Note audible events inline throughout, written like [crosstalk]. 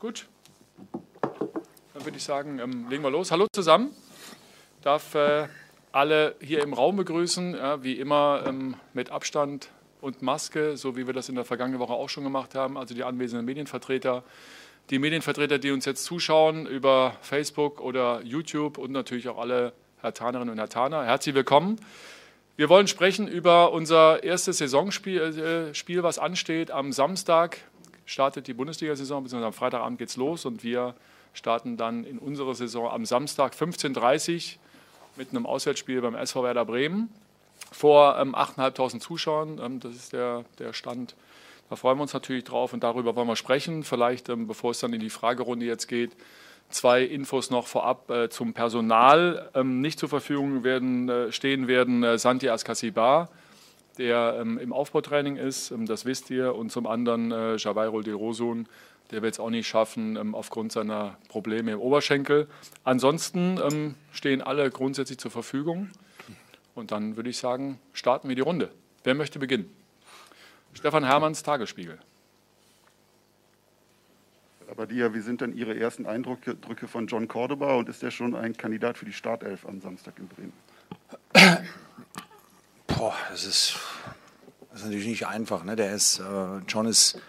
Gut. Dann würde ich sagen, ähm, legen wir los. Hallo zusammen. Ich darf äh, alle hier im Raum begrüßen, ja, wie immer ähm, mit Abstand und Maske, so wie wir das in der vergangenen Woche auch schon gemacht haben. Also die anwesenden Medienvertreter, die Medienvertreter, die uns jetzt zuschauen über Facebook oder YouTube und natürlich auch alle Herr Tanerinnen und Herr Taner. Herzlich willkommen. Wir wollen sprechen über unser erstes Saisonspiel, äh, Spiel, was ansteht. Am Samstag startet die Bundesliga-Saison, beziehungsweise am Freitagabend geht es los und wir starten dann in unserer Saison am Samstag 15.30 Uhr mit einem Auswärtsspiel beim SV Werder Bremen vor ähm, 8.500 Zuschauern. Ähm, das ist der, der Stand. Da freuen wir uns natürlich drauf und darüber wollen wir sprechen. Vielleicht, ähm, bevor es dann in die Fragerunde jetzt geht, zwei Infos noch vorab äh, zum Personal. Ähm, nicht zur Verfügung werden, äh, stehen werden äh, Santi Ascasibar, der ähm, im Aufbautraining ist, ähm, das wisst ihr, und zum anderen äh, Javairo de Rosun, der wird es auch nicht schaffen ähm, aufgrund seiner Probleme im Oberschenkel. Ansonsten ähm, stehen alle grundsätzlich zur Verfügung. Und dann würde ich sagen, starten wir die Runde. Wer möchte beginnen? Stefan Hermanns, Tagesspiegel. Aber Dia, wie sind denn Ihre ersten Eindrücke von John Cordoba und ist er schon ein Kandidat für die Startelf am Samstag in Bremen? Boah, das ist, das ist natürlich nicht einfach. Ne? Der ist, äh, John ist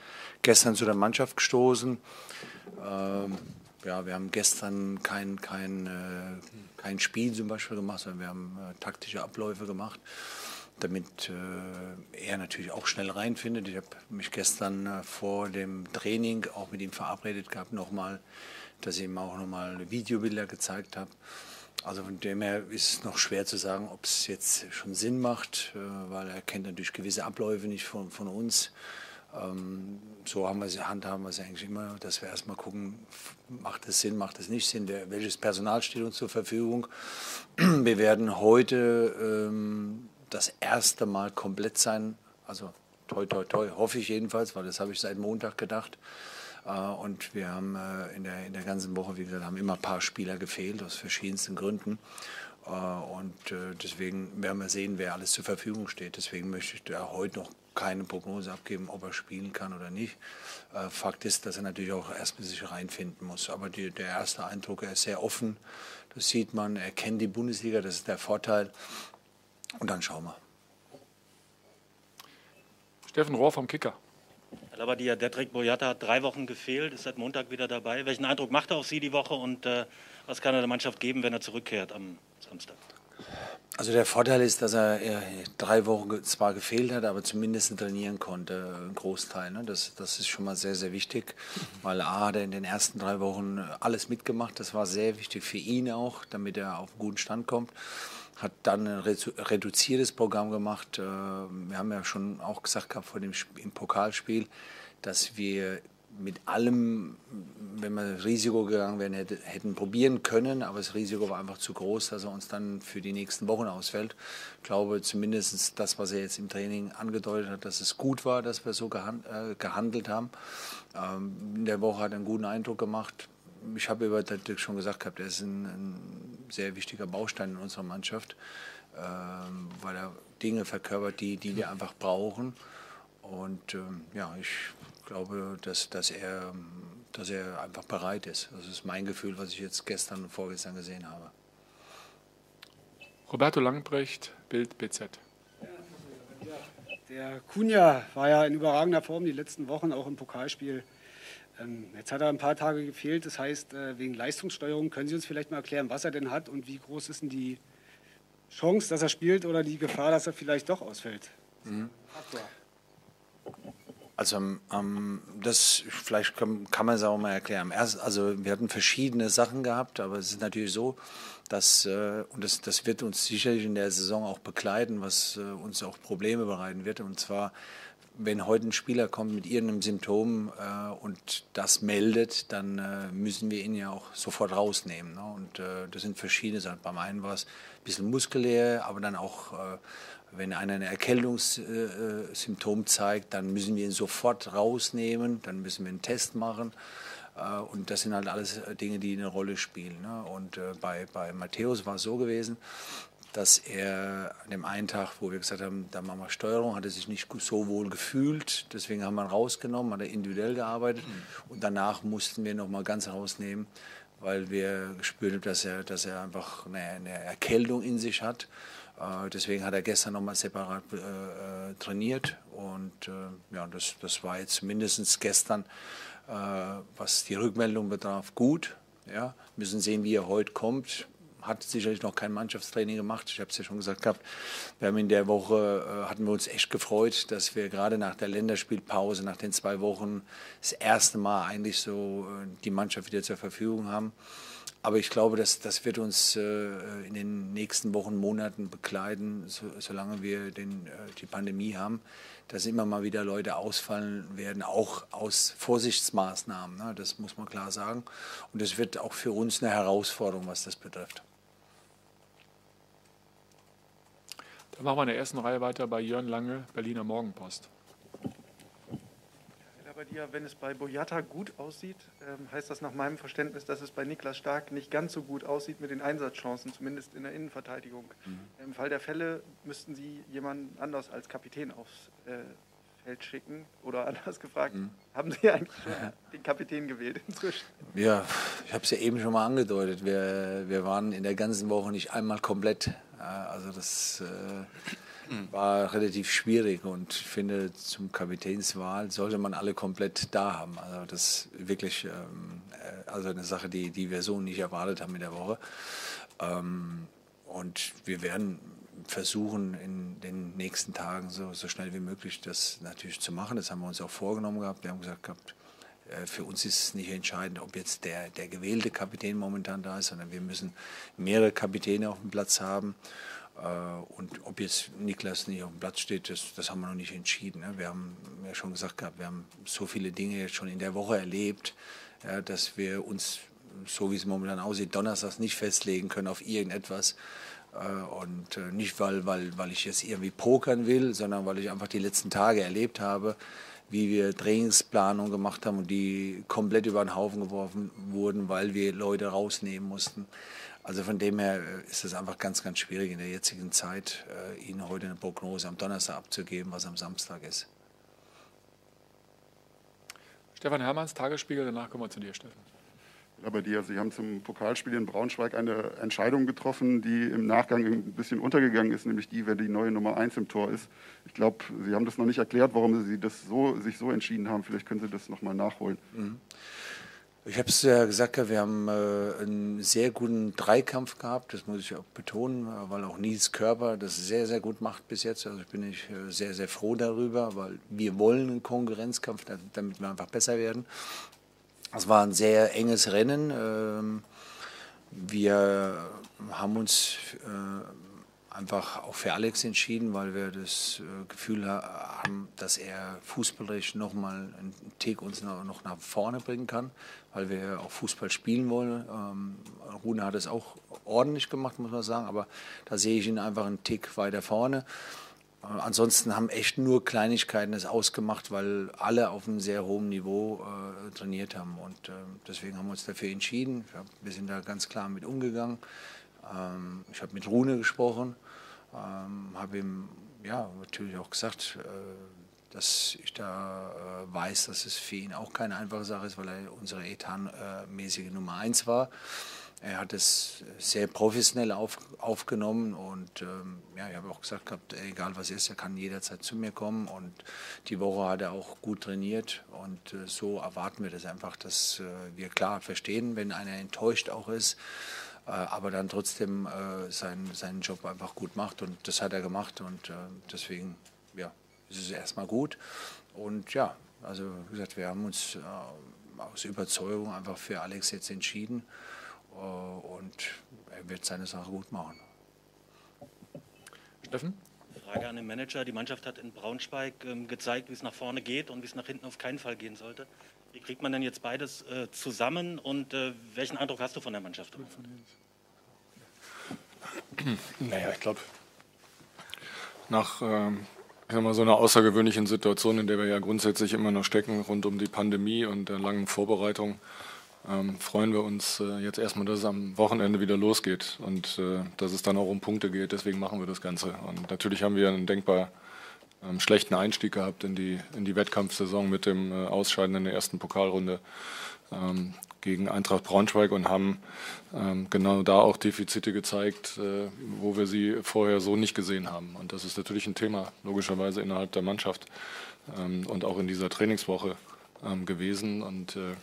gestern zu der Mannschaft gestoßen. Ähm, ja, wir haben gestern kein, kein, äh, kein Spiel zum Beispiel gemacht, sondern wir haben äh, taktische Abläufe gemacht, damit äh, er natürlich auch schnell reinfindet. Ich habe mich gestern äh, vor dem Training auch mit ihm verabredet gehabt, nochmal, dass ich ihm auch nochmal Videobilder gezeigt habe. Also von dem her ist es noch schwer zu sagen, ob es jetzt schon Sinn macht, äh, weil er kennt natürlich gewisse Abläufe nicht von, von uns. Ähm, so haben wir sie, handhaben wir es eigentlich immer, dass wir erstmal gucken, macht es Sinn, macht es nicht Sinn, welches Personal steht uns zur Verfügung. [clears throat] Wir werden heute ähm, das erste Mal komplett sein, also toi toi toi, hoffe ich jedenfalls, weil das habe ich seit Montag gedacht. Äh, und wir haben äh, in, der, in der ganzen Woche, wie gesagt, haben immer ein paar Spieler gefehlt aus verschiedensten Gründen. Äh, und deswegen werden wir sehen, wer alles zur Verfügung steht. Deswegen möchte ich da heute noch keine Prognose abgeben, ob er spielen kann oder nicht. Fakt ist, dass er natürlich auch erstmal sich reinfinden muss. Aber die, der erste Eindruck, er ist sehr offen. Das sieht man, er kennt die Bundesliga, das ist der Vorteil. Und dann schauen wir. Steffen Rohr vom Kicker. Herr Labadia, Detrek Boyata hat drei Wochen gefehlt, ist seit Montag wieder dabei. Welchen Eindruck macht er auf Sie die Woche und äh, was kann er der Mannschaft geben, wenn er zurückkehrt am Samstag? Also der Vorteil ist, dass er drei Wochen zwar gefehlt hat, aber zumindest trainieren konnte, einen Großteil. Ne? Das, das ist schon mal sehr, sehr wichtig, weil A hat er in den ersten drei Wochen alles mitgemacht. Das war sehr wichtig für ihn auch, damit er auf einen guten Stand kommt hat dann ein reduziertes Programm gemacht. Äh, wir haben ja schon auch gesagt gehabt vor dem im Pokalspiel, dass wir mit allem, wenn wir Risiko gegangen wären, hätten probieren können, aber das Risiko war einfach zu groß, dass er uns dann für die nächsten Wochen ausfällt. Ich glaube zumindest das, was er jetzt im Training angedeutet hat, dass es gut war, dass wir so äh, gehandelt haben. Ähm, in der Woche hat er einen guten Eindruck gemacht ich habe über Dirk schon gesagt gehabt, er ist ein, ein, sehr wichtiger Baustein in unserer Mannschaft, ähm, weil er Dinge verkörpert, die, die wir einfach brauchen. Und ähm, ja, ich glaube, dass, dass, er, dass er einfach bereit ist. Das ist mein Gefühl, was ich jetzt gestern und vorgestern gesehen habe. Roberto Langbrecht, Bild BZ. Der Kunja war ja in überragender Form die letzten Wochen, auch im Pokalspiel. Ähm, jetzt hat er ein paar Tage gefehlt, das heißt, äh, wegen Leistungssteuerung, können Sie uns vielleicht mal erklären, was er denn hat und wie groß ist denn die Chance, dass er spielt oder die Gefahr, dass er vielleicht doch ausfällt? Mhm. Also ähm, das vielleicht kann, kann man es auch mal erklären. Erst, also wir hatten verschiedene Sachen gehabt, aber es ist natürlich so, dass äh, und das, das wird uns sicherlich in der Saison auch begleiten, was äh, uns auch Probleme bereiten wird. Und zwar wenn heute ein Spieler kommt mit irgendeinem Symptom äh, und das meldet, dann äh, müssen wir ihn ja auch sofort rausnehmen. Ne? Und äh, das sind verschiedene Sachen. Beim einen war es ein bisschen muskulär, aber dann auch, äh, wenn einer ein Erkältungssymptom zeigt, dann müssen wir ihn sofort rausnehmen, dann müssen wir einen Test machen. Äh, und das sind halt alles Dinge, die eine Rolle spielen. Ne? Und äh, bei, bei Matthäus war es so gewesen, dass er an dem einen Tag, wo wir gesagt haben, da machen wir Steuerung, hat er sich nicht so wohl gefühlt. Deswegen haben wir ihn rausgenommen, hat er individuell gearbeitet. Und danach mussten wir nochmal ganz rausnehmen, weil wir gespürt haben, dass er, dass er einfach eine, eine Erkältung in sich hat. Äh, deswegen hat er gestern nochmal separat äh, äh, trainiert. Und äh, ja, das, das war jetzt mindestens gestern, äh, was die Rückmeldung betraf, gut. Ja, müssen sehen, wie er heute kommt hat sicherlich noch kein Mannschaftstraining gemacht. Ich habe es ja schon gesagt gehabt. Wir haben in der Woche, äh, hatten wir uns echt gefreut, dass wir gerade nach der Länderspielpause, nach den zwei Wochen, das erste Mal eigentlich so äh, die Mannschaft wieder zur Verfügung haben. Aber ich glaube, dass das wird uns äh, in den nächsten Wochen, Monaten begleiten, so, solange wir den, äh, die Pandemie haben, dass immer mal wieder Leute ausfallen werden, auch aus Vorsichtsmaßnahmen. Ne? Das muss man klar sagen. Und es wird auch für uns eine Herausforderung, was das betrifft. Dann machen wir in der ersten Reihe weiter bei Jörn Lange, Berliner Morgenpost. bei dir, wenn es bei Boyata gut aussieht, ähm, heißt das nach meinem Verständnis, dass es bei Niklas Stark nicht ganz so gut aussieht mit den Einsatzchancen, zumindest in der Innenverteidigung. Mhm. Im Fall der Fälle müssten Sie jemanden anders als Kapitän aufs äh, Feld schicken oder [laughs] anders gefragt, mhm. haben Sie eigentlich schon [laughs] den Kapitän gewählt inzwischen? Ja, ich habe es ja eben schon mal angedeutet. Wir, wir waren in der ganzen Woche nicht einmal komplett. Also das äh, war relativ schwierig und ich finde, zum Kapitänswahl sollte man alle komplett da haben. Also das ist wirklich ähm, äh, also eine Sache, die, die wir so nicht erwartet haben in der Woche. Ähm, und wir werden versuchen, in den nächsten Tagen so, so schnell wie möglich das natürlich zu machen. Das haben wir uns auch vorgenommen gehabt. Wir haben gesagt gehabt, für uns ist es nicht entscheidend, ob jetzt der, der gewählte Kapitän momentan da ist, sondern wir müssen mehrere Kapitäne auf dem Platz haben. Äh, und ob jetzt Niklas nicht auf dem Platz steht, das, das haben wir noch nicht entschieden. Ne? Wir haben ja schon gesagt gehabt, wir haben so viele Dinge jetzt schon in der Woche erlebt, dass wir uns, so wie es momentan aussieht, donnerstags nicht festlegen können auf irgendetwas. Äh, und nicht, weil, weil, weil ich jetzt irgendwie pokern will, sondern weil ich einfach die letzten Tage erlebt habe, wie wir Trainingsplanung gemacht haben und die komplett über den Haufen geworfen wurden, weil wir Leute rausnehmen mussten. Also von dem her äh, ist es einfach ganz, ganz schwierig in der jetzigen Zeit, äh, Ihnen heute eine Prognose am Donnerstag abzugeben, was am Samstag ist. Stefan Hermanns, Tagesspiegel, danach kommen wir zu dir, Steffen. Aber die, Sie haben zum Pokalspiel in Braunschweig eine Entscheidung getroffen, die im Nachgang ein bisschen untergegangen ist, nämlich die, wer die neue Nummer 1 im Tor ist. Ich glaube, Sie haben das noch nicht erklärt, warum Sie das so, sich so entschieden haben. Vielleicht können Sie das nochmal nachholen. Mhm. Ich habe es ja gesagt, wir haben äh, einen sehr guten Dreikampf gehabt, das muss ich auch betonen, weil auch Nils Körper das sehr, sehr gut macht bis jetzt. Also ich bin ich äh, sehr, sehr froh darüber, weil wir wollen einen Konkurrenzkampf, damit wir einfach besser werden. Es war ein sehr enges Rennen. Ähm, wir haben uns äh, einfach auch für Alex entschieden, weil wir das äh, Gefühl haben, dass er fußballerisch nochmal einen Tick uns noch nach vorne bringen kann, weil wir auch Fußball spielen wollen. Ähm, Rune hat es auch ordentlich gemacht, muss man sagen, aber da sehe ich ihn einfach einen Tick weiter vorne. Äh, ansonsten haben echt nur Kleinigkeiten es ausgemacht, weil alle auf einem sehr hohen Niveau äh, trainiert haben. Und äh, deswegen haben wir uns dafür entschieden. Wir sind da ganz klar mit umgegangen. Ähm, ich habe mit Rune gesprochen, ähm, habe ihm ja, natürlich auch gesagt, äh, dass ich da äh, weiß, dass es für ihn auch keine einfache Sache ist, weil er unsere etanmäßige Nummer 1 war. Er hat es sehr professionell auf, aufgenommen und ähm, ja, ich habe auch gesagt gehabt, egal was ist, er kann jederzeit zu mir kommen und die Woche hat er auch gut trainiert und äh, so erwarten wir das einfach, dass äh, wir klar verstehen, wenn einer enttäuscht auch ist, äh, aber dann trotzdem äh, seinen, seinen Job einfach gut macht und das hat er gemacht und äh, deswegen ja, ist es erstmal gut und ja, also wie gesagt, wir haben uns äh, aus Überzeugung einfach für Alex jetzt entschieden. Äh, und er wird seine Sache gut machen. Steffen? Frage an den Manager. Die Mannschaft hat in Braunschweig ähm, gezeigt, wie es nach vorne geht und wie es nach hinten auf keinen Fall gehen sollte. Wie kriegt man denn jetzt beides äh, zusammen und äh, welchen Eindruck hast du von der Mannschaft? [clears throat] Naja, ich glaube, nach ähm, mal, so einer außergewöhnlichen Situation, in der wir ja grundsätzlich immer noch stecken, rund um die Pandemie und der langen Vorbereitung, ähm, freuen wir uns äh, jetzt erstmal, dass es am Wochenende wieder losgeht und äh, dass es dann auch um Punkte geht. Deswegen machen wir das Ganze. Und natürlich haben wir einen denkbar ähm, schlechten Einstieg gehabt in die, in die Wettkampfsaison mit dem äh, Ausscheiden in der ersten Pokalrunde ähm, gegen Eintracht Braunschweig und haben ähm, genau da auch Defizite gezeigt, äh, wo wir sie vorher so nicht gesehen haben. Und das ist natürlich ein Thema, logischerweise innerhalb der Mannschaft ähm, und auch in dieser Trainingswoche ähm, gewesen. Und äh,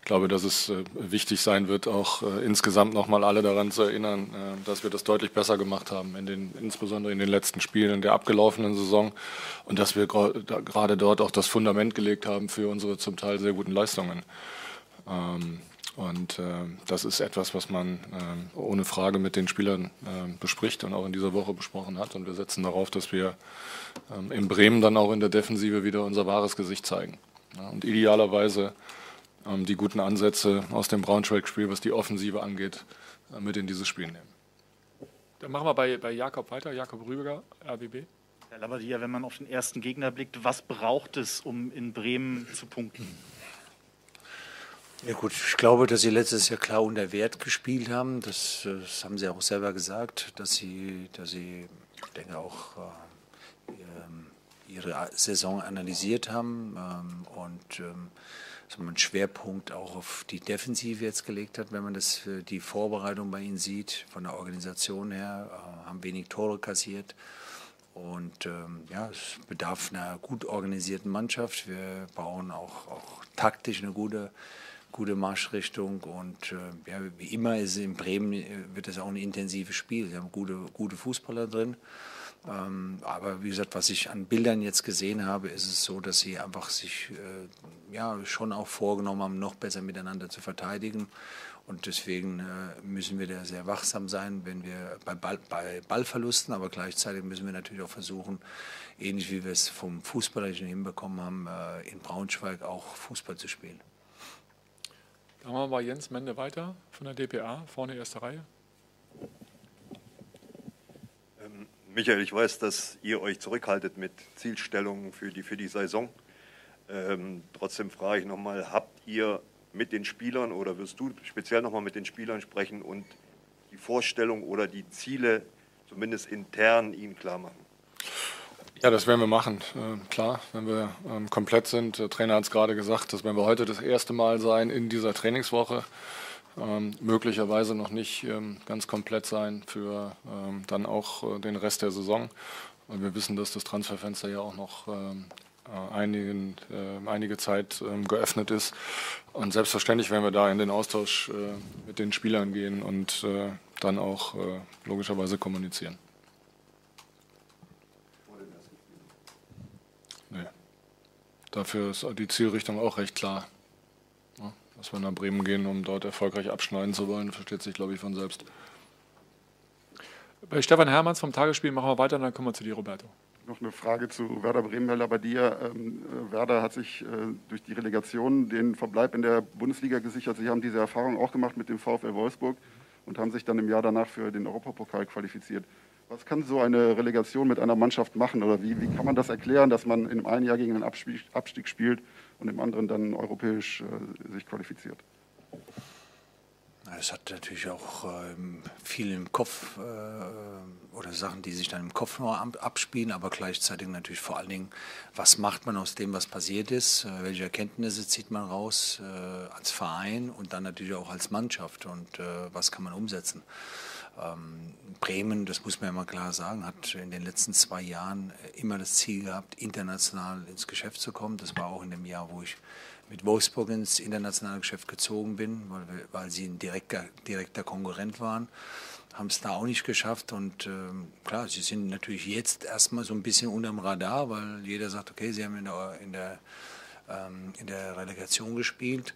ich glaube, dass es äh, wichtig sein wird, auch äh, insgesamt nochmal alle daran zu erinnern, äh, dass wir das deutlich besser gemacht haben, in den, insbesondere in den letzten Spielen der abgelaufenen Saison und dass wir gerade dort auch das Fundament gelegt haben für unsere zum Teil sehr guten Leistungen. Ähm, und das ist etwas, was man äh, ohne Frage mit den Spielern äh, bespricht und auch in dieser Woche besprochen hat. Und wir setzen darauf, dass wir ähm, in Bremen dann auch in der Defensive wieder unser wahres Gesicht zeigen. Und idealerweise ähm, die guten Ansätze aus dem Braunschweig-Spiel, was die Offensive angeht, äh, mit in dieses Spiel nehmen. Dann machen wir bei, bei Jakob weiter. Jakob Rübiger, RBB. Herr Labadia, wenn man auf den ersten Gegner blickt, was braucht es, um in Bremen zu punkten? Ja gut, ich glaube, dass sie letztes Jahr klar unter Wert gespielt haben. Das, das haben sie auch selber gesagt, dass sie, dass sie ich denke auch äh, ähm, ihre Saison analysiert haben ähm, und ähm, man einen Schwerpunkt auch auf die Defensive jetzt gelegt hat, wenn man das die Vorbereitung bei ihnen sieht, von der Organisation her, äh, haben wenig Tore kassiert. Und ähm, ja, es bedarf einer gut organisierten Mannschaft. Wir bauen auch, auch taktisch eine gute gute Marschrichtung und äh, ja, wie immer ist in Bremen äh, wird es auch ein intensives Spiel. Sie haben gute, gute Fußballer drin. Ähm, aber wie gesagt, was ich an Bildern jetzt gesehen habe, ist es so, dass sie einfach sich äh, ja schon auch vorgenommen haben, noch besser miteinander zu verteidigen. Und deswegen äh, müssen wir da sehr wachsam sein, wenn wir bei, Ball, bei Ballverlusten, aber gleichzeitig müssen wir natürlich auch versuchen, ähnlich wie wir es vom Fußballerischen hinbekommen haben, äh, in Braunschweig auch Fußball zu spielen. Dann wir bei Jens Mende weiter von der DPA, vorne erste Reihe. Ähm, Michael, ich weiß, dass ihr euch zurückhaltet mit Zielstellungen für die, für die Saison. Ähm, trotzdem frage ich nochmal, habt ihr mit den Spielern oder wirst du speziell nochmal mit den Spielern sprechen und die Vorstellung oder die Ziele zumindest intern ihnen klar machen? Ja, das werden wir machen. Äh, klar, wenn wir ähm, komplett sind. Der Trainer hat es gerade gesagt, das werden wir heute das erste Mal sein in dieser Trainingswoche. Ähm, möglicherweise noch nicht ähm, ganz komplett sein für ähm, dann auch äh, den Rest der Saison. Und wir wissen, dass das Transferfenster ja auch noch ähm, äh, einigen, äh, einige Zeit ähm, geöffnet ist. Und selbstverständlich werden wir da in den Austausch äh, mit den Spielern gehen und äh, dann auch logischerweise kommunizieren. Dafür ist die Zielrichtung auch recht klar. Dass wir nach Bremen gehen, um dort erfolgreich abschneiden zu wollen, versteht sich, glaube ich, von selbst. Bei Stefan Hermanns vom Tagesspiel machen wir weiter, dann kommen wir zu dir, Roberto. Noch eine Frage zu Werder Bremen, bei dir. Ähm, Werder hat sich äh, durch die Relegation den Verbleib in der Bundesliga gesichert. Sie haben diese Erfahrung auch gemacht mit dem VfL Wolfsburg und haben sich dann im Jahr danach für den Europapokal qualifiziert. Was kann so eine Relegation mit einer Mannschaft machen oder wie, wie kann man das erklären, dass man in einem Jahr gegen einen Abstieg, Abstieg spielt und im anderen dann europäisch äh, sich qualifiziert? Es hat natürlich auch ähm, viel im Kopf äh, oder Sachen, die sich dann im Kopf nur abspielen, aber gleichzeitig natürlich vor allen Dingen, was macht man aus dem, was passiert ist, äh, welche Erkenntnisse zieht man raus äh, als Verein und dann natürlich auch als Mannschaft und äh, was kann man umsetzen. Ähm, Bremen, das muss man ja mal klar sagen, hat in den letzten zwei Jahren immer das Ziel gehabt, international ins Geschäft zu kommen. Das war auch in dem Jahr, wo ich mit Wolfsburg ins internationale Geschäft gezogen bin, weil, weil sie ein direkter, direkter Konkurrent waren. Haben es da auch nicht geschafft und ähm, klar, sie sind natürlich jetzt erstmal so ein bisschen unterm Radar, weil jeder sagt, okay, sie haben in der, in der, ähm, in der Relegation gespielt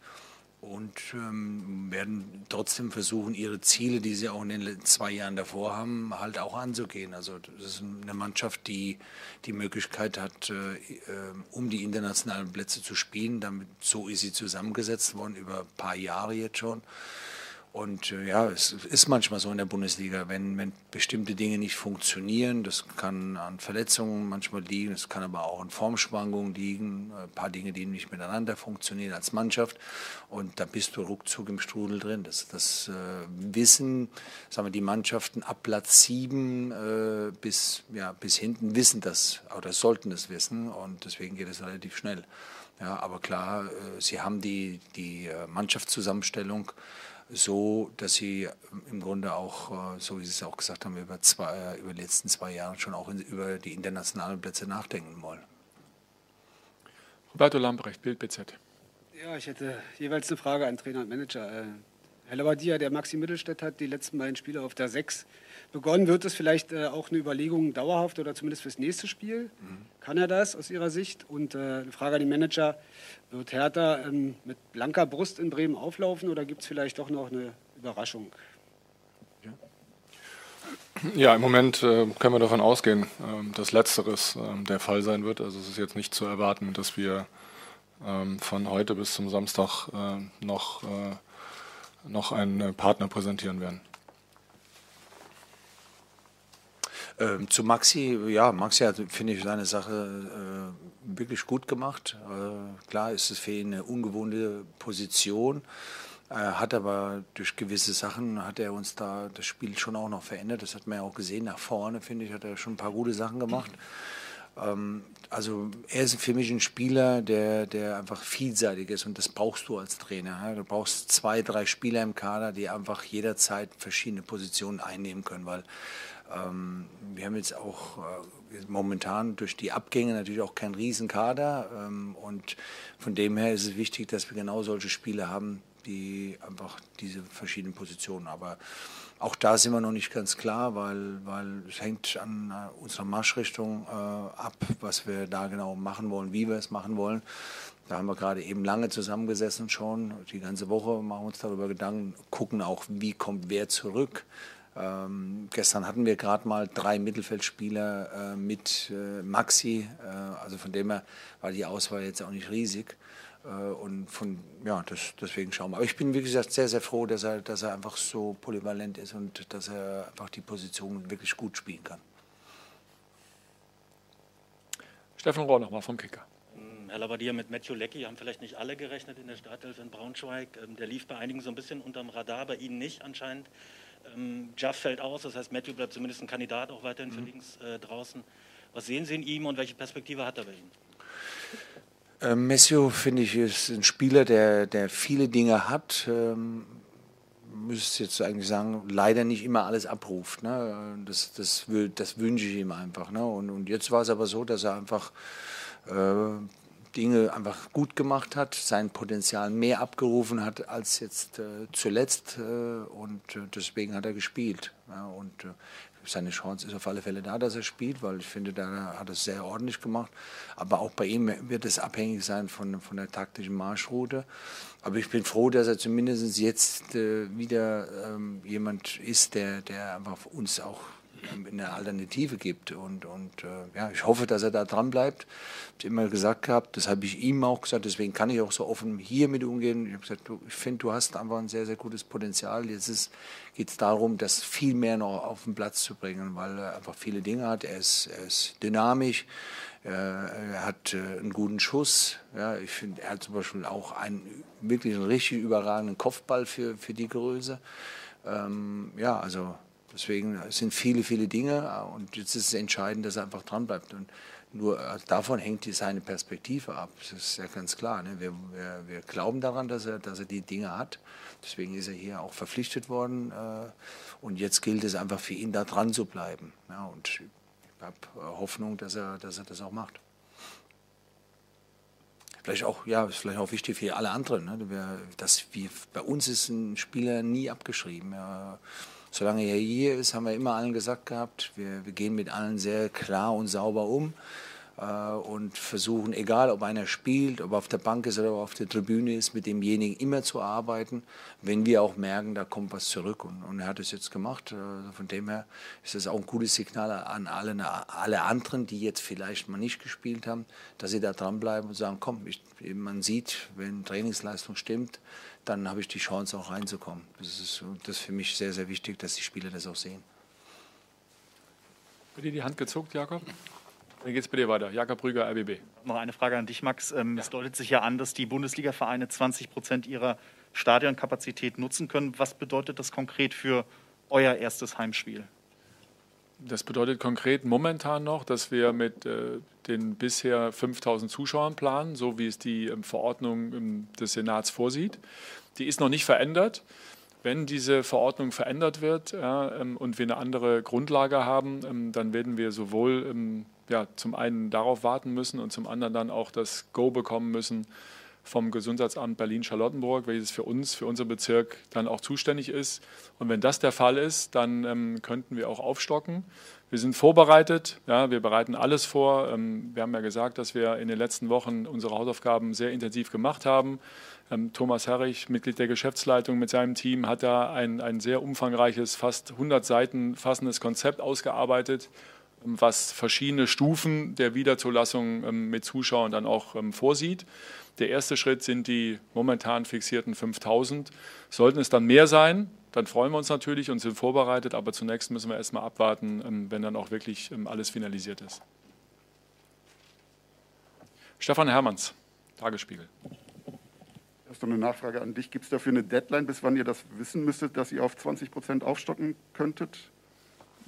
und ähm, werden trotzdem versuchen, ihre Ziele, die sie auch in den zwei Jahren davor haben, halt auch anzugehen. Also das ist eine Mannschaft, die die Möglichkeit hat, äh, ähm, um die internationalen Plätze zu spielen. Damit, so ist sie zusammengesetzt worden über ein paar Jahre jetzt schon. Und äh, ja, es ist manchmal so in der Bundesliga, wenn, wenn bestimmte Dinge nicht funktionieren, das kann an Verletzungen manchmal liegen, es kann aber auch an Formschwankungen liegen, ein paar Dinge, die nicht miteinander funktionieren als Mannschaft. Und da bist du ruckzuck im Strudel drin. Das, das äh, Wissen, sagen wir, die Mannschaften ab Platz sieben äh, bis, ja, bis hinten wissen das oder sollten das wissen. Und deswegen geht es relativ schnell. Ja, aber klar, äh, sie haben die, die äh, Mannschaftszusammenstellung so, dass sie im Grunde auch, äh, so wie Sie es auch gesagt haben, über, zwei, äh, über die letzten zwei Jahre schon auch in, über die internationalen Plätze nachdenken wollen. Roberto Lambrecht, Bild BZ. Ja, ich hätte jeweils eine Frage an Trainer und Manager. Äh, Herr Labadia, der Maxi Mittelstädt hat die letzten beiden Spiele auf der 6 begonnen. Wird es vielleicht auch eine Überlegung dauerhaft oder zumindest fürs nächste Spiel? Mhm. Kann er das aus Ihrer Sicht? Und eine Frage an die Manager. Wird Hertha ähm, mit blanker Brust in Bremen auflaufen oder gibt es vielleicht doch noch eine Überraschung? Ja, im Moment äh, können wir davon ausgehen, äh, dass Letzteres äh, der Fall sein wird. Also es ist jetzt nicht zu erwarten, dass wir ähm, von heute bis zum Samstag äh, noch, äh, noch einen Partner präsentieren werden. Ähm, zu Maxi, ja, Maxi hat, finde ich, seine Sache äh, wirklich gut gemacht. Äh, klar ist es für ihn eine ungewohnte Position, äh, hat aber durch gewisse Sachen, hat er uns da das Spiel schon auch noch verändert. Das hat man ja auch gesehen. Nach vorne, finde ich, hat er schon ein paar gute Sachen gemacht. Ähm, also er ist für mich ein Spieler, der, der einfach vielseitig ist und das brauchst du als Trainer. Du brauchst zwei, drei Spieler im Kader, die einfach jederzeit verschiedene Positionen einnehmen können, weil ähm, wir haben jetzt auch äh, momentan durch die Abgänge natürlich auch keinen Riesenkader ähm, und von dem her ist es wichtig, dass wir genau solche Spiele haben, die einfach diese verschiedenen Positionen. Aber auch da sind wir noch nicht ganz klar, weil, weil es hängt an äh, unserer Marschrichtung äh, ab, was wir da genau machen wollen, wie wir es machen wollen. Da haben wir gerade eben lange zusammengesessen schon, die ganze Woche machen wir uns darüber Gedanken, gucken auch, wie kommt wer zurück. Ähm, gestern hatten wir gerade mal drei Mittelfeldspieler äh, mit äh, Maxi, äh, also von dem her war die Auswahl jetzt auch nicht riesig. Äh, und von, ja, das, deswegen schauen wir. Aber ich bin, wie gesagt, sehr, sehr froh, dass er, dass er einfach so polyvalent ist und dass er einfach die Position wirklich gut spielen kann. Steffen Rohr nochmal vom Kicker. Ähm, Herr Labadia, mit Matthew Leckie haben vielleicht nicht alle gerechnet in der Startelf in Braunschweig. Ähm, der lief bei einigen so ein bisschen unterm Radar, bei Ihnen nicht anscheinend. Ähm, Jaff fällt aus, das heißt, Matthew bleibt zumindest ein Kandidat auch weiterhin für mhm. links äh, draußen. Was sehen Sie in ihm und welche Perspektive hat er bei Ihnen? Äh, Messio, finde ich, ist ein Spieler, der, der viele Dinge hat. Ähm, müsste jetzt eigentlich sagen, leider nicht immer alles abruft. Ne? Das, das, das wünsche ich ihm einfach. Ne? Und, und jetzt war es aber so, dass er einfach äh, Dinge einfach gut gemacht hat, sein Potenzial mehr abgerufen hat als jetzt äh, zuletzt äh, und äh, deswegen hat er gespielt. Ja, und äh, seine Chance ist auf alle Fälle da, dass er spielt, weil ich finde, da hat er es sehr ordentlich gemacht. Aber auch bei ihm wird es abhängig sein von, von der taktischen Marschroute. Aber ich bin froh, dass er zumindest jetzt äh, wieder ähm, jemand ist, der, der einfach uns auch eine Alternative gibt. Und, und äh, ja, ich hoffe, dass er da dran bleibt. Ich habe immer gesagt gehabt, das habe ich ihm auch gesagt, deswegen kann ich auch so offen hier mit umgehen. Ich habe gesagt, du, ich finde, du hast einfach ein sehr, sehr gutes Potenzial. Jetzt geht es darum, das viel mehr noch auf den Platz zu bringen, weil er einfach viele Dinge hat. Er ist, er ist dynamisch. Er hat äh, einen guten Schuss. Ja, ich finde, er hat zum Beispiel auch einen wirklich einen richtig überragenden Kopfball für, für die Größe. Ähm, ja, also Deswegen sind viele, viele Dinge äh, und jetzt ist es entscheidend, dass er einfach dranbleibt. Und nur äh, davon hängt seine Perspektive ab. Das ist ja ganz klar. Ne? Wir, wir, wir, glauben daran, dass er, dass er die Dinge hat. Deswegen ist er hier auch verpflichtet worden. Äh, und jetzt gilt es einfach für ihn, da dran zu bleiben. Ja, und ich habe Hoffnung, dass er, dass er das auch macht. Vielleicht auch, ja, ist vielleicht auch wichtig für alle anderen. Ne? dass wir, bei uns ist ein Spieler nie abgeschrieben. Ja solange er hier ist, haben wir immer allen gesagt gehabt, wir, wir gehen mit allen sehr klar und sauber um. Äh, und versuchen, egal ob einer spielt, ob er auf der Bank ist oder auf der Tribüne ist, mit demjenigen immer zu arbeiten, wenn wir auch merken, da kommt was zurück. Und, und er hat es jetzt gemacht. Äh, von dem her ist das auch ein gutes Signal an alle, alle anderen, die jetzt vielleicht mal nicht gespielt haben, dass sie da dranbleiben und sagen, komm, ich, man sieht, wenn Trainingsleistung stimmt, dann habe ich die Chance auch reinzukommen. Das ist, das ist für mich sehr, sehr wichtig, dass die Spieler das auch sehen. Wird dir die Hand gezuckt, Jakob? Dann geht es bitte weiter. Jakob Brüger, RBB. Noch eine Frage an dich, Max. Ähm, es deutet sich ja an, dass die Bundesliga-Vereine 20 Prozent ihrer Stadionkapazität nutzen können. Was bedeutet das konkret für euer erstes Heimspiel? Das bedeutet konkret momentan noch, dass wir mit äh, den bisher 5000 Zuschauern planen, so wie es die ähm, Verordnung ähm, des Senats vorsieht. Die ist noch nicht verändert. Wenn diese Verordnung verändert wird ja, ähm, und wir eine andere Grundlage haben, ähm, dann werden wir sowohl ähm, ja, zum einen darauf warten müssen und zum anderen dann auch das Go bekommen müssen vom Gesundheitsamt Berlin-Charlottenburg, welches für uns, für unseren Bezirk dann auch zuständig ist. Und wenn das der Fall ist, dann ähm, könnten wir auch aufstocken. Wir sind vorbereitet, ja, wir bereiten alles vor. Ähm, wir haben ja gesagt, dass wir in den letzten Wochen unsere Hausaufgaben sehr intensiv gemacht haben. Ähm, Thomas Herrich, Mitglied der Geschäftsleitung mit seinem Team, hat da ein, ein sehr umfangreiches, fast 100 Seiten fassendes Konzept ausgearbeitet was verschiedene Stufen der Wiederzulassung ähm, mit Zuschauern dann auch ähm, vorsieht. Der erste Schritt sind die momentan fixierten 5000. Sollten es dann mehr sein, dann freuen wir uns natürlich und sind vorbereitet, aber zunächst müssen wir erstmal abwarten, ähm, wenn dann auch wirklich alles finalisiert ist. Stefan Hermanns, Tagesspiegel. Erst noch eine Nachfrage an dich. Gibt es dafür eine Deadline, bis wann ihr das wissen müsstet, dass ihr auf 20 Prozent aufstocken könntet?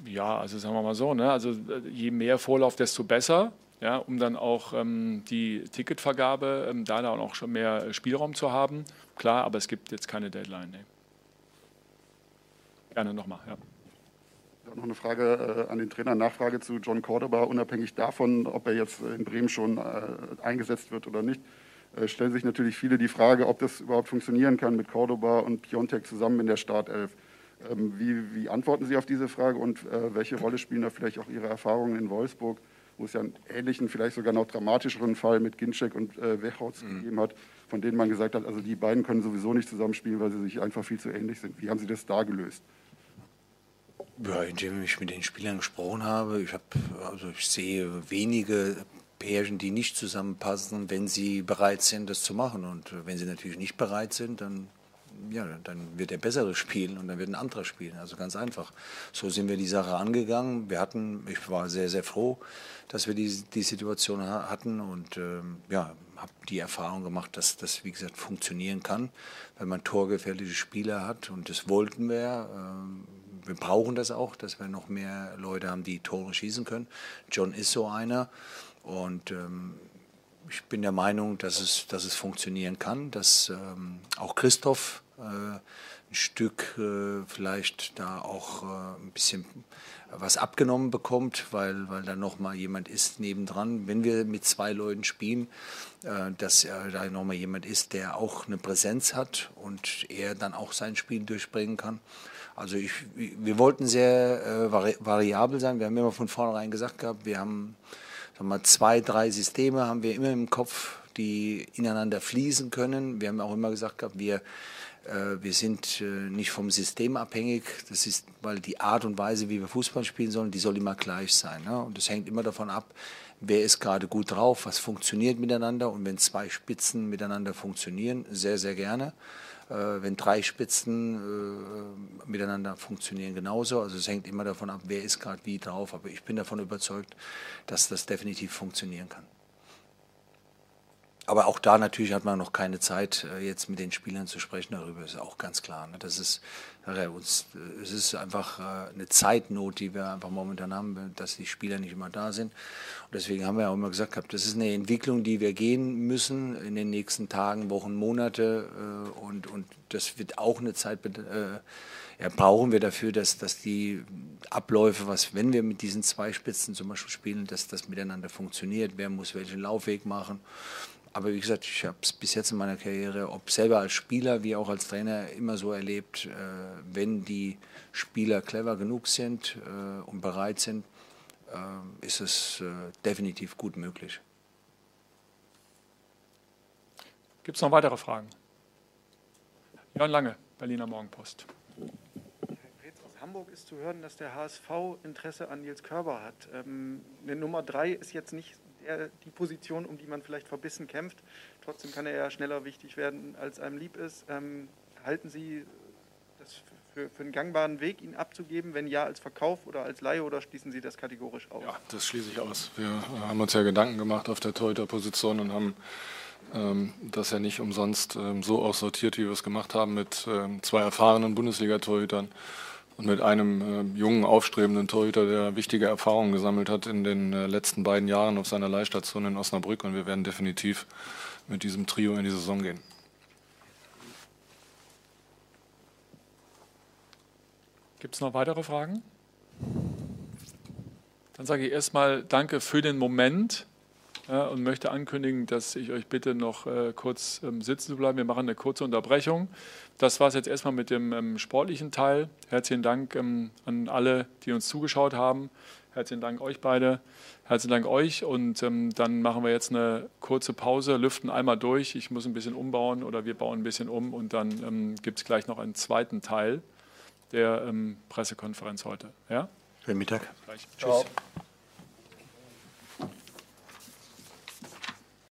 Ja, also sagen wir mal so, ne? also äh, je mehr Vorlauf, desto besser, ja, um dann auch ähm, die Ticketvergabe, ähm, da dann auch schon mehr Spielraum zu haben. Klar, aber es gibt jetzt keine Deadline. Nee. Gerne nochmal, ja. Noch eine Frage äh, an den Trainer, Nachfrage zu John Cordoba, unabhängig davon, ob er jetzt in Bremen schon äh, eingesetzt wird oder nicht. Äh, stellen sich natürlich viele die Frage, ob das überhaupt funktionieren kann mit Cordoba und Piontek zusammen in der Startelf. Ähm, wie, wie, antworten Sie auf diese Frage und äh, welche Rolle spielen da vielleicht auch Ihre Erfahrungen in Wolfsburg, wo es ja einen ähnlichen, vielleicht sogar noch dramatischeren Fall mit Ginczek und äh, Wechholz mhm. gegeben hat, von denen man gesagt hat, also die beiden können sowieso nicht zusammenspielen, weil sie sich einfach viel zu ähnlich sind. Wie haben Sie das da gelöst? Ja, indem ich mit den Spielern gesprochen habe. Ich, hab, also ich sehe wenige Pärchen, die nicht zusammenpassen, wenn sie bereit sind, das zu machen. Und wenn sie natürlich nicht bereit sind, dann ja, dann wird der Bessere spielen und dann wird ein anderer spielen. Also ganz einfach. So sind wir die Sache angegangen. Wir hatten, ich war sehr, sehr froh, dass wir die, die Situation hatten und ähm, ja, habe die Erfahrung gemacht, dass das, wie gesagt, funktionieren kann, wenn man torgefährliche Spieler hat und das wollten wir. Ähm, wir brauchen das auch, dass wir noch mehr Leute haben, die Tore schießen können. John ist so einer und ähm, ich bin der Meinung, dass es, dass es funktionieren kann, dass ähm, auch Christoph ein Stück äh, vielleicht da auch äh, ein bisschen was abgenommen bekommt, weil, weil da nochmal jemand ist nebendran. Wenn wir mit zwei Leuten spielen, dass da nochmal jemand ist, der auch eine Präsenz hat und er dann auch sein Spiel durchbringen kann. Also ich, wir wollten sehr variabel sein. Wir haben immer von vornherein gesagt gehabt, wir haben sagen wir, zwei, drei Systeme haben wir immer im Kopf, die ineinander fließen können. Wir haben auch immer gesagt gehabt, wir äh, wir sind äh, nicht vom System abhängig. Das ist, weil die Art und Weise, wie wir Fußball spielen sollen, die soll immer gleich sein. Ne? Und das hängt immer davon ab, wer ist gerade gut drauf, was funktioniert miteinander. Und wenn zwei Spitzen miteinander funktionieren, sehr, sehr gerne. Äh, wenn drei Spitzen miteinander funktionieren, genauso. Also es hängt immer davon ab, wer ist gerade wie drauf. Aber ich bin davon überzeugt, dass das definitiv funktionieren kann. Aber auch da natürlich hat man noch keine Zeit, äh, jetzt mit den Spielern zu sprechen darüber, ist auch ganz klar. Ne? Das ist, uns, äh, es ist einfach äh, eine Zeitnot, die wir einfach momentan haben, dass die Spieler nicht immer da sind. Und deswegen haben wir auch immer gesagt, das ist eine Entwicklung, die wir gehen müssen in den nächsten Tagen, Wochen, Monate. Und, und das wird auch eine Zeit ja, brauchen wir dafür, dass, dass die Abläufe, was, wenn wir mit diesen zwei Spitzen zum Beispiel spielen, dass das miteinander funktioniert. Wer muss welchen Laufweg machen? Aber wie gesagt, ich habe es bis jetzt in meiner Karriere, ob selber als Spieler wie auch als Trainer, immer so erlebt, äh, wenn die Spieler clever genug sind äh, und bereit sind, äh, ist es äh, definitiv gut möglich. Gibt es noch weitere Fragen? Jörn Lange, Berliner Morgenpost. Aus Hamburg ist zu hören, dass der HSV Interesse an Nils Körber hat. Ähm, eine Nummer drei ist jetzt nicht der, die Position, um die man vielleicht verbissen kämpft. Trotzdem kann er ja schneller wichtig werden, als einem lieb ist. Ähm, halten Sie das für, für einen gangbaren Weg, ihn abzugeben? Wenn ja, als Verkauf oder als Leihe oder schließen Sie das kategorisch aus? Ja, das schließe ich aus. Wir haben uns ja Gedanken gemacht auf der Torhüter-Position und haben ähm, das ja nicht umsonst ähm, so aussortiert, wie wir es gemacht haben, mit ähm, zwei erfahrenen Bundesliga-Torhütern und mit einem äh, jungen, aufstrebenden Torhüter, der wichtige Erfahrungen gesammelt hat in den äh, letzten beiden Jahren auf seiner Leihstation in Osnabrück. Und wir werden definitiv mit diesem Trio in die Saison gehen. Gibt es noch weitere Fragen? Dann sage ich erstmal Danke für den Moment und möchte ankündigen, dass ich euch bitte noch äh, kurz ähm, sitzen zu bleiben. Wir machen eine kurze Unterbrechung. Das war es jetzt erstmal mit dem ähm, sportlichen Teil. Herzlichen Dank ähm, an alle, die uns zugeschaut haben. Herzlichen Dank euch beide. Herzlichen Dank euch. Und ähm, dann machen wir jetzt eine kurze Pause, lüften einmal durch. Ich muss ein bisschen umbauen oder wir bauen ein bisschen um und dann ähm, gibt es gleich noch einen zweiten Teil der ähm, Pressekonferenz heute. Ja? Schönen Mittag. Tschüss. Ciao.